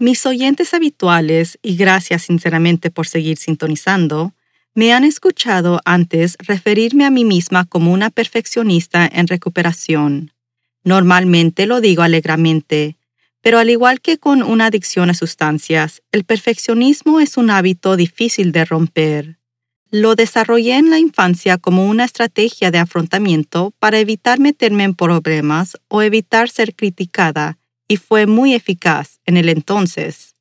Mis oyentes habituales, y gracias sinceramente por seguir sintonizando, me han escuchado antes referirme a mí misma como una perfeccionista en recuperación. Normalmente lo digo alegremente, pero al igual que con una adicción a sustancias, el perfeccionismo es un hábito difícil de romper. Lo desarrollé en la infancia como una estrategia de afrontamiento para evitar meterme en problemas o evitar ser criticada, y fue muy eficaz en el entonces.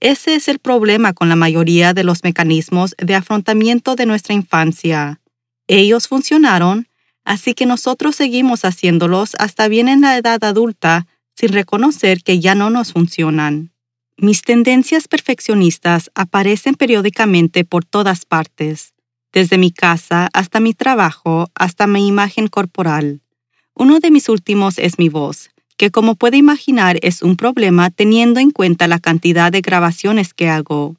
Ese es el problema con la mayoría de los mecanismos de afrontamiento de nuestra infancia. Ellos funcionaron, así que nosotros seguimos haciéndolos hasta bien en la edad adulta sin reconocer que ya no nos funcionan. Mis tendencias perfeccionistas aparecen periódicamente por todas partes, desde mi casa hasta mi trabajo, hasta mi imagen corporal. Uno de mis últimos es mi voz, que como puede imaginar es un problema teniendo en cuenta la cantidad de grabaciones que hago.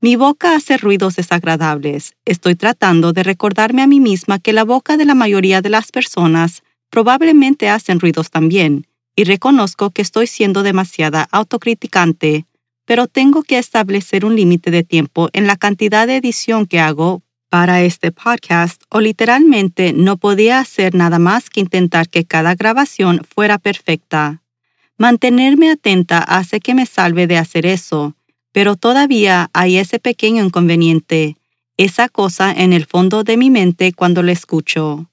Mi boca hace ruidos desagradables. Estoy tratando de recordarme a mí misma que la boca de la mayoría de las personas probablemente hacen ruidos también, y reconozco que estoy siendo demasiada autocriticante, pero tengo que establecer un límite de tiempo en la cantidad de edición que hago para este podcast o literalmente no podía hacer nada más que intentar que cada grabación fuera perfecta. Mantenerme atenta hace que me salve de hacer eso, pero todavía hay ese pequeño inconveniente, esa cosa en el fondo de mi mente cuando lo escucho.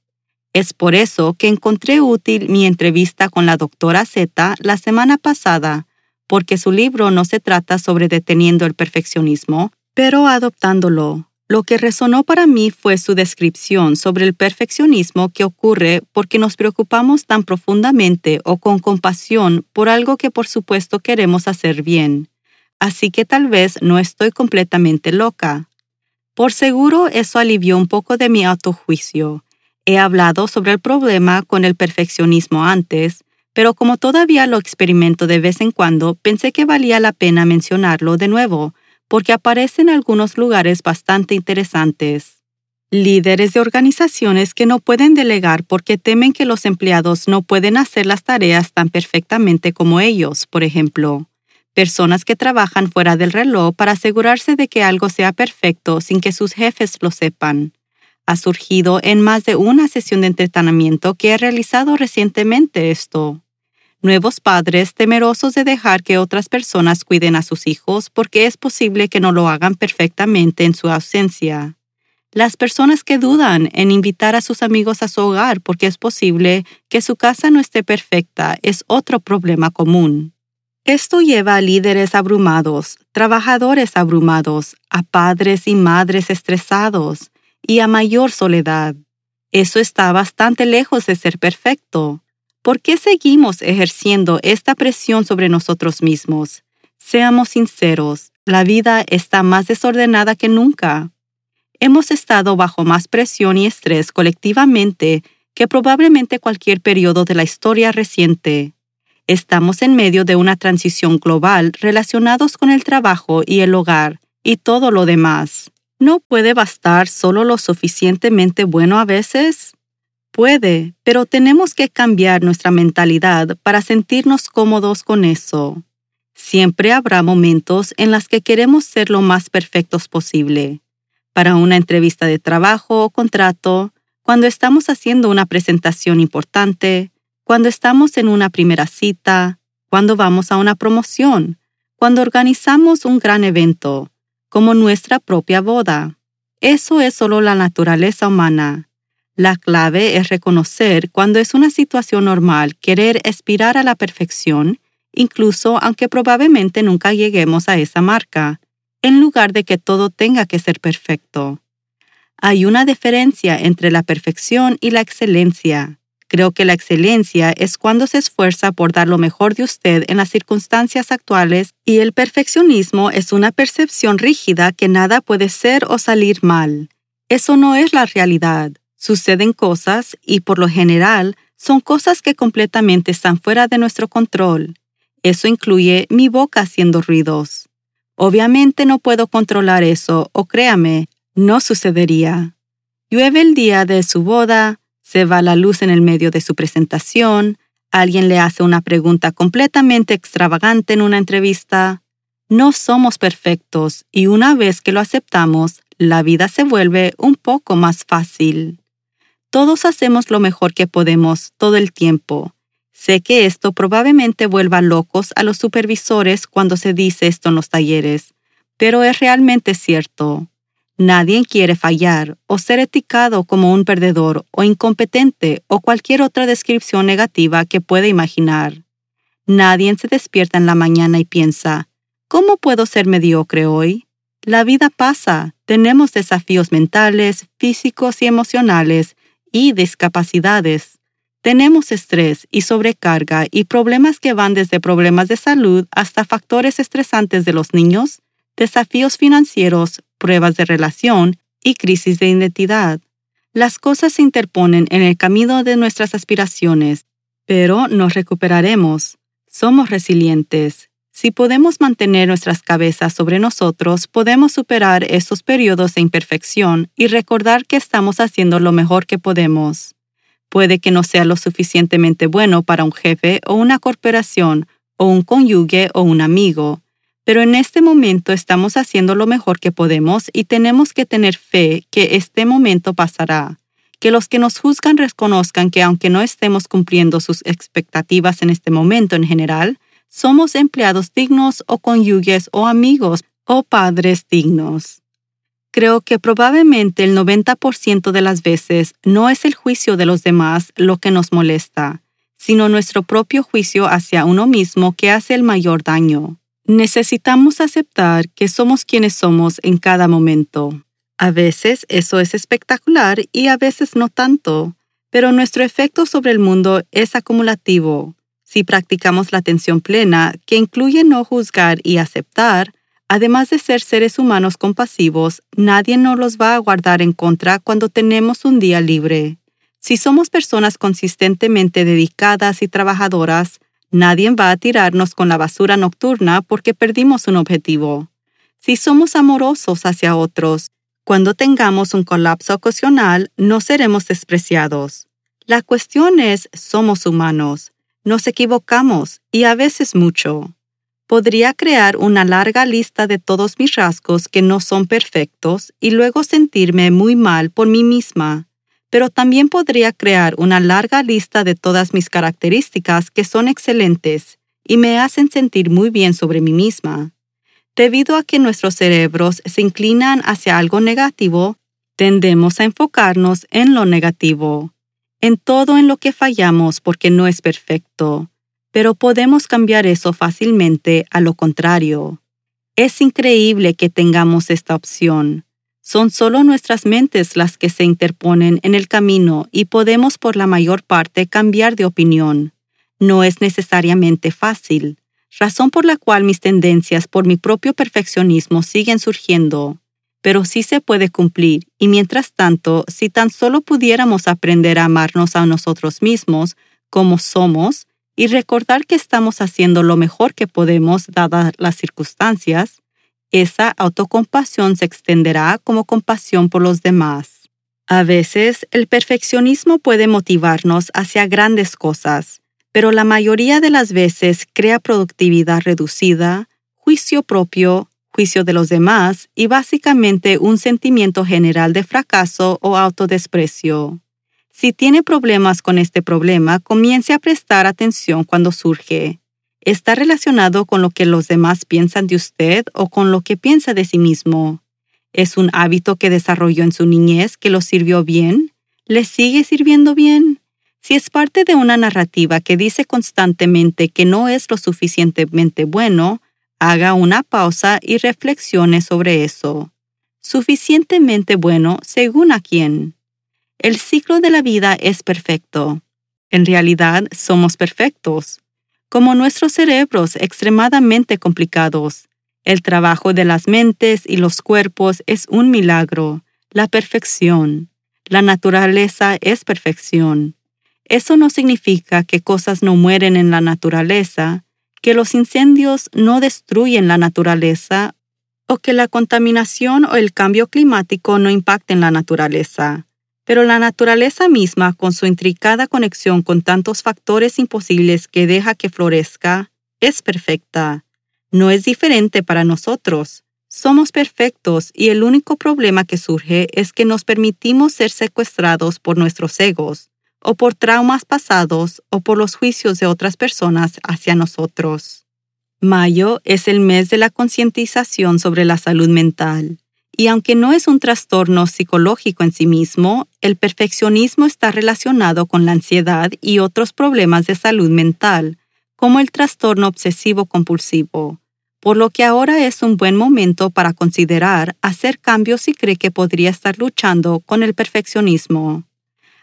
Es por eso que encontré útil mi entrevista con la doctora Z la semana pasada, porque su libro no se trata sobre deteniendo el perfeccionismo, pero adoptándolo. Lo que resonó para mí fue su descripción sobre el perfeccionismo que ocurre porque nos preocupamos tan profundamente o con compasión por algo que por supuesto queremos hacer bien. Así que tal vez no estoy completamente loca. Por seguro eso alivió un poco de mi autojuicio He hablado sobre el problema con el perfeccionismo antes, pero como todavía lo experimento de vez en cuando, pensé que valía la pena mencionarlo de nuevo, porque aparece en algunos lugares bastante interesantes. Líderes de organizaciones que no pueden delegar porque temen que los empleados no pueden hacer las tareas tan perfectamente como ellos, por ejemplo. Personas que trabajan fuera del reloj para asegurarse de que algo sea perfecto sin que sus jefes lo sepan ha surgido en más de una sesión de entretenimiento que he realizado recientemente esto. Nuevos padres temerosos de dejar que otras personas cuiden a sus hijos porque es posible que no lo hagan perfectamente en su ausencia. Las personas que dudan en invitar a sus amigos a su hogar porque es posible que su casa no esté perfecta es otro problema común. Esto lleva a líderes abrumados, trabajadores abrumados, a padres y madres estresados, y a mayor soledad. Eso está bastante lejos de ser perfecto. ¿Por qué seguimos ejerciendo esta presión sobre nosotros mismos? Seamos sinceros, la vida está más desordenada que nunca. Hemos estado bajo más presión y estrés colectivamente que probablemente cualquier periodo de la historia reciente. Estamos en medio de una transición global relacionados con el trabajo y el hogar y todo lo demás. ¿No puede bastar solo lo suficientemente bueno a veces? Puede, pero tenemos que cambiar nuestra mentalidad para sentirnos cómodos con eso. Siempre habrá momentos en los que queremos ser lo más perfectos posible. Para una entrevista de trabajo o contrato, cuando estamos haciendo una presentación importante, cuando estamos en una primera cita, cuando vamos a una promoción, cuando organizamos un gran evento, como nuestra propia boda. Eso es solo la naturaleza humana. La clave es reconocer cuando es una situación normal querer aspirar a la perfección, incluso aunque probablemente nunca lleguemos a esa marca, en lugar de que todo tenga que ser perfecto. Hay una diferencia entre la perfección y la excelencia. Creo que la excelencia es cuando se esfuerza por dar lo mejor de usted en las circunstancias actuales y el perfeccionismo es una percepción rígida que nada puede ser o salir mal. Eso no es la realidad. Suceden cosas y por lo general son cosas que completamente están fuera de nuestro control. Eso incluye mi boca haciendo ruidos. Obviamente no puedo controlar eso o créame, no sucedería. Llueve el día de su boda, se va la luz en el medio de su presentación, alguien le hace una pregunta completamente extravagante en una entrevista. No somos perfectos y una vez que lo aceptamos, la vida se vuelve un poco más fácil. Todos hacemos lo mejor que podemos todo el tiempo. Sé que esto probablemente vuelva locos a los supervisores cuando se dice esto en los talleres, pero es realmente cierto. Nadie quiere fallar o ser etiquetado como un perdedor o incompetente o cualquier otra descripción negativa que pueda imaginar. Nadie se despierta en la mañana y piensa, ¿cómo puedo ser mediocre hoy? La vida pasa, tenemos desafíos mentales, físicos y emocionales y discapacidades. Tenemos estrés y sobrecarga y problemas que van desde problemas de salud hasta factores estresantes de los niños, desafíos financieros, pruebas de relación y crisis de identidad. Las cosas se interponen en el camino de nuestras aspiraciones, pero nos recuperaremos. Somos resilientes. Si podemos mantener nuestras cabezas sobre nosotros, podemos superar esos periodos de imperfección y recordar que estamos haciendo lo mejor que podemos. Puede que no sea lo suficientemente bueno para un jefe o una corporación, o un cónyuge o un amigo, pero en este momento estamos haciendo lo mejor que podemos y tenemos que tener fe que este momento pasará. Que los que nos juzgan reconozcan que aunque no estemos cumpliendo sus expectativas en este momento en general, somos empleados dignos o cónyuges o amigos o padres dignos. Creo que probablemente el 90% de las veces no es el juicio de los demás lo que nos molesta, sino nuestro propio juicio hacia uno mismo que hace el mayor daño. Necesitamos aceptar que somos quienes somos en cada momento. A veces eso es espectacular y a veces no tanto, pero nuestro efecto sobre el mundo es acumulativo. Si practicamos la atención plena, que incluye no juzgar y aceptar, además de ser seres humanos compasivos, nadie nos los va a guardar en contra cuando tenemos un día libre. Si somos personas consistentemente dedicadas y trabajadoras, Nadie va a tirarnos con la basura nocturna porque perdimos un objetivo. Si somos amorosos hacia otros, cuando tengamos un colapso ocasional, no seremos despreciados. La cuestión es, somos humanos, nos equivocamos y a veces mucho. Podría crear una larga lista de todos mis rasgos que no son perfectos y luego sentirme muy mal por mí misma pero también podría crear una larga lista de todas mis características que son excelentes y me hacen sentir muy bien sobre mí misma. Debido a que nuestros cerebros se inclinan hacia algo negativo, tendemos a enfocarnos en lo negativo, en todo en lo que fallamos porque no es perfecto, pero podemos cambiar eso fácilmente a lo contrario. Es increíble que tengamos esta opción. Son solo nuestras mentes las que se interponen en el camino y podemos por la mayor parte cambiar de opinión. No es necesariamente fácil, razón por la cual mis tendencias por mi propio perfeccionismo siguen surgiendo, pero sí se puede cumplir y mientras tanto, si tan solo pudiéramos aprender a amarnos a nosotros mismos como somos y recordar que estamos haciendo lo mejor que podemos dadas las circunstancias, esa autocompasión se extenderá como compasión por los demás. A veces, el perfeccionismo puede motivarnos hacia grandes cosas, pero la mayoría de las veces crea productividad reducida, juicio propio, juicio de los demás y básicamente un sentimiento general de fracaso o autodesprecio. Si tiene problemas con este problema, comience a prestar atención cuando surge está relacionado con lo que los demás piensan de usted o con lo que piensa de sí mismo. ¿Es un hábito que desarrolló en su niñez que lo sirvió bien? ¿Le sigue sirviendo bien? Si es parte de una narrativa que dice constantemente que no es lo suficientemente bueno, haga una pausa y reflexione sobre eso. Suficientemente bueno según a quién. El ciclo de la vida es perfecto. En realidad somos perfectos, como nuestros cerebros extremadamente complicados. El trabajo de las mentes y los cuerpos es un milagro, la perfección. La naturaleza es perfección. Eso no significa que cosas no mueren en la naturaleza, que los incendios no destruyen la naturaleza o que la contaminación o el cambio climático no impacten la naturaleza. Pero la naturaleza misma, con su intricada conexión con tantos factores imposibles que deja que florezca, es perfecta. No es diferente para nosotros. Somos perfectos y el único problema que surge es que nos permitimos ser secuestrados por nuestros egos, o por traumas pasados, o por los juicios de otras personas hacia nosotros. Mayo es el mes de la concientización sobre la salud mental. Y aunque no es un trastorno psicológico en sí mismo, el perfeccionismo está relacionado con la ansiedad y otros problemas de salud mental, como el trastorno obsesivo compulsivo, por lo que ahora es un buen momento para considerar hacer cambios si cree que podría estar luchando con el perfeccionismo.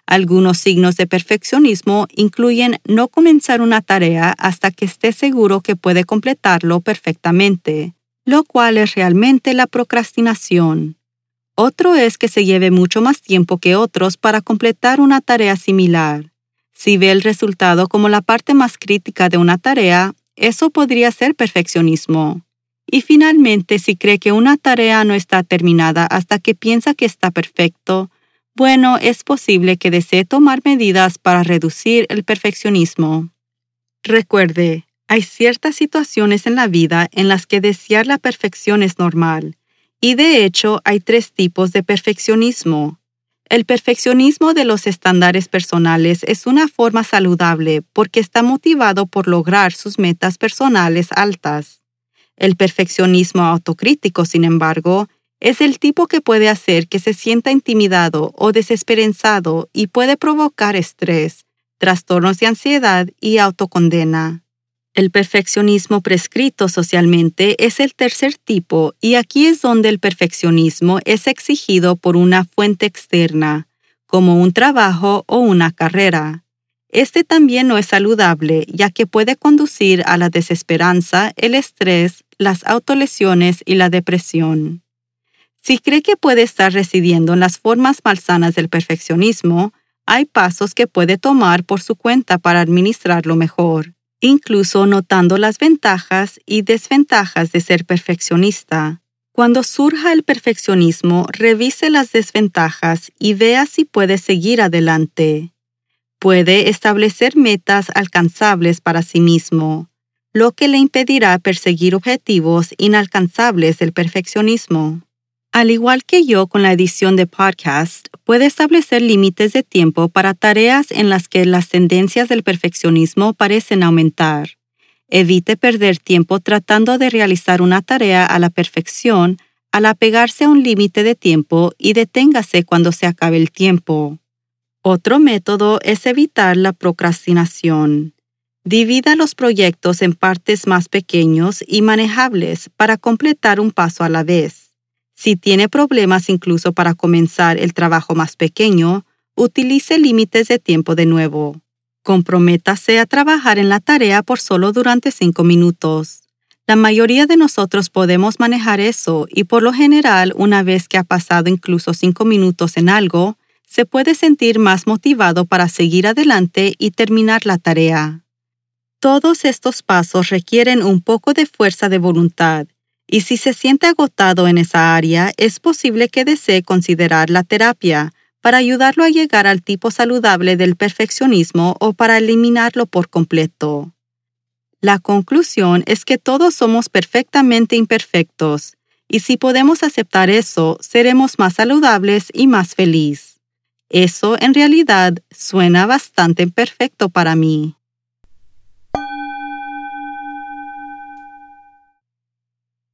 Algunos signos de perfeccionismo incluyen no comenzar una tarea hasta que esté seguro que puede completarlo perfectamente, lo cual es realmente la procrastinación. Otro es que se lleve mucho más tiempo que otros para completar una tarea similar. Si ve el resultado como la parte más crítica de una tarea, eso podría ser perfeccionismo. Y finalmente, si cree que una tarea no está terminada hasta que piensa que está perfecto, bueno, es posible que desee tomar medidas para reducir el perfeccionismo. Recuerde, hay ciertas situaciones en la vida en las que desear la perfección es normal, y de hecho hay tres tipos de perfeccionismo. El perfeccionismo de los estándares personales es una forma saludable porque está motivado por lograr sus metas personales altas. El perfeccionismo autocrítico, sin embargo, es el tipo que puede hacer que se sienta intimidado o desesperanzado y puede provocar estrés, trastornos de ansiedad y autocondena. El perfeccionismo prescrito socialmente es el tercer tipo y aquí es donde el perfeccionismo es exigido por una fuente externa, como un trabajo o una carrera. Este también no es saludable ya que puede conducir a la desesperanza, el estrés, las autolesiones y la depresión. Si cree que puede estar residiendo en las formas malsanas del perfeccionismo, hay pasos que puede tomar por su cuenta para administrarlo mejor incluso notando las ventajas y desventajas de ser perfeccionista. Cuando surja el perfeccionismo, revise las desventajas y vea si puede seguir adelante. Puede establecer metas alcanzables para sí mismo, lo que le impedirá perseguir objetivos inalcanzables del perfeccionismo. Al igual que yo con la edición de podcast, puede establecer límites de tiempo para tareas en las que las tendencias del perfeccionismo parecen aumentar. Evite perder tiempo tratando de realizar una tarea a la perfección al apegarse a un límite de tiempo y deténgase cuando se acabe el tiempo. Otro método es evitar la procrastinación. Divida los proyectos en partes más pequeños y manejables para completar un paso a la vez. Si tiene problemas incluso para comenzar el trabajo más pequeño, utilice límites de tiempo de nuevo. Comprométase a trabajar en la tarea por solo durante cinco minutos. La mayoría de nosotros podemos manejar eso y por lo general, una vez que ha pasado incluso cinco minutos en algo, se puede sentir más motivado para seguir adelante y terminar la tarea. Todos estos pasos requieren un poco de fuerza de voluntad y si se siente agotado en esa área, es posible que desee considerar la terapia para ayudarlo a llegar al tipo saludable del perfeccionismo o para eliminarlo por completo. La conclusión es que todos somos perfectamente imperfectos, y si podemos aceptar eso, seremos más saludables y más felices. Eso en realidad suena bastante perfecto para mí.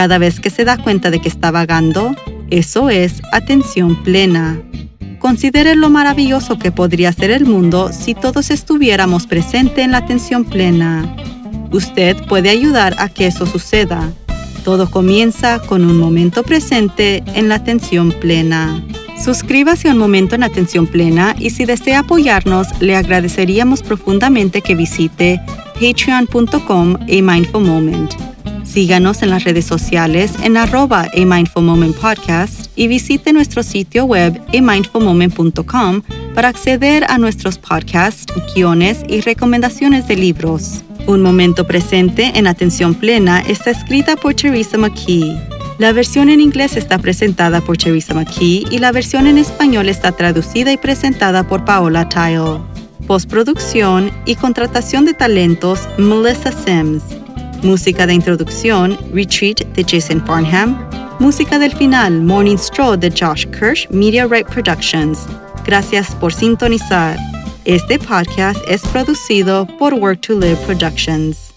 Cada vez que se da cuenta de que está vagando, eso es atención plena. Considere lo maravilloso que podría ser el mundo si todos estuviéramos presentes en la atención plena. Usted puede ayudar a que eso suceda. Todo comienza con un momento presente en la atención plena. Suscríbase a un momento en atención plena y si desea apoyarnos, le agradeceríamos profundamente que visite patreon.com a mindful moment. Síganos en las redes sociales en arroba a podcast y visite nuestro sitio web amindfulmoment.com para acceder a nuestros podcasts, guiones y recomendaciones de libros. Un momento presente en atención plena está escrita por Teresa McKee. La versión en inglés está presentada por Teresa McKee y la versión en español está traducida y presentada por Paola Tile. Postproducción y contratación de talentos Melissa Sims. Música de introducción Retreat de Jason Farnham. Música del final, Morning Stroll de Josh Kirsch, Media Right Productions. Gracias por sintonizar. Este podcast es producido por Work to Live Productions.